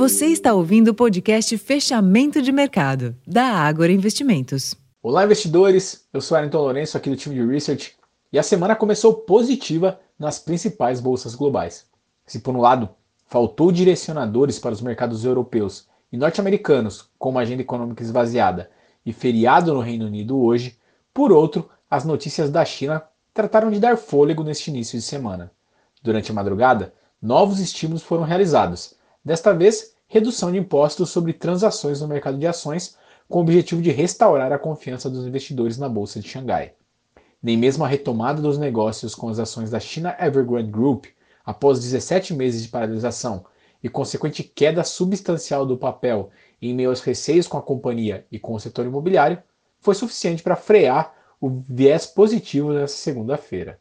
Você está ouvindo o podcast Fechamento de Mercado, da Ágora Investimentos. Olá, investidores! Eu sou Ayrton Lourenço, aqui do time de Research, e a semana começou positiva nas principais bolsas globais. Se, por um lado, faltou direcionadores para os mercados europeus e norte-americanos, com uma agenda econômica esvaziada e feriado no Reino Unido hoje, por outro, as notícias da China trataram de dar fôlego neste início de semana. Durante a madrugada, novos estímulos foram realizados, desta vez, redução de impostos sobre transações no mercado de ações, com o objetivo de restaurar a confiança dos investidores na Bolsa de Xangai. Nem mesmo a retomada dos negócios com as ações da China Evergrande Group, após 17 meses de paralisação e consequente queda substancial do papel em meio aos receios com a companhia e com o setor imobiliário, foi suficiente para frear o viés positivo nessa segunda-feira.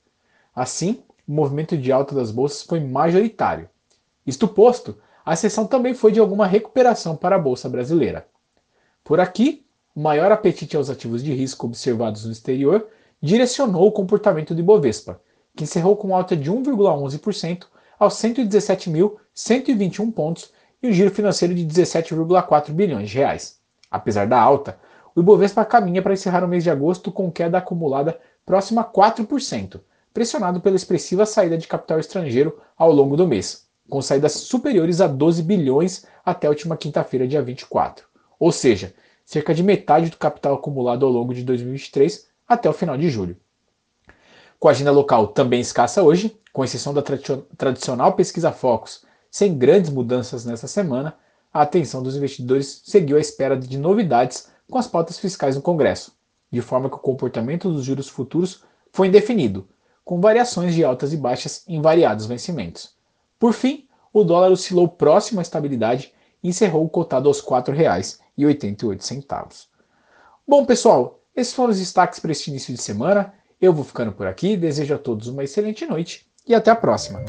Assim, o movimento de alta das bolsas foi majoritário. Isto posto, a sessão também foi de alguma recuperação para a bolsa brasileira. Por aqui, o maior apetite aos ativos de risco observados no exterior direcionou o comportamento do Ibovespa, que encerrou com alta de 1,11% aos 117.121 pontos e um giro financeiro de 17,4 bilhões de reais. Apesar da alta, o Ibovespa caminha para encerrar o mês de agosto com queda acumulada próxima a 4%, pressionado pela expressiva saída de capital estrangeiro ao longo do mês, com saídas superiores a 12 bilhões até a última quinta-feira, dia 24. Ou seja, cerca de metade do capital acumulado ao longo de 2023 até o final de julho. Com a agenda local também escassa hoje, com exceção da tradicional pesquisa Focus, sem grandes mudanças nessa semana, a atenção dos investidores seguiu à espera de novidades com as pautas fiscais no Congresso, de forma que o comportamento dos juros futuros foi indefinido, com variações de altas e baixas em variados vencimentos. Por fim, o dólar oscilou próximo à estabilidade e encerrou cotado aos R$ 4,88. Bom, pessoal, esses foram os destaques para este início de semana. Eu vou ficando por aqui, desejo a todos uma excelente noite e até a próxima.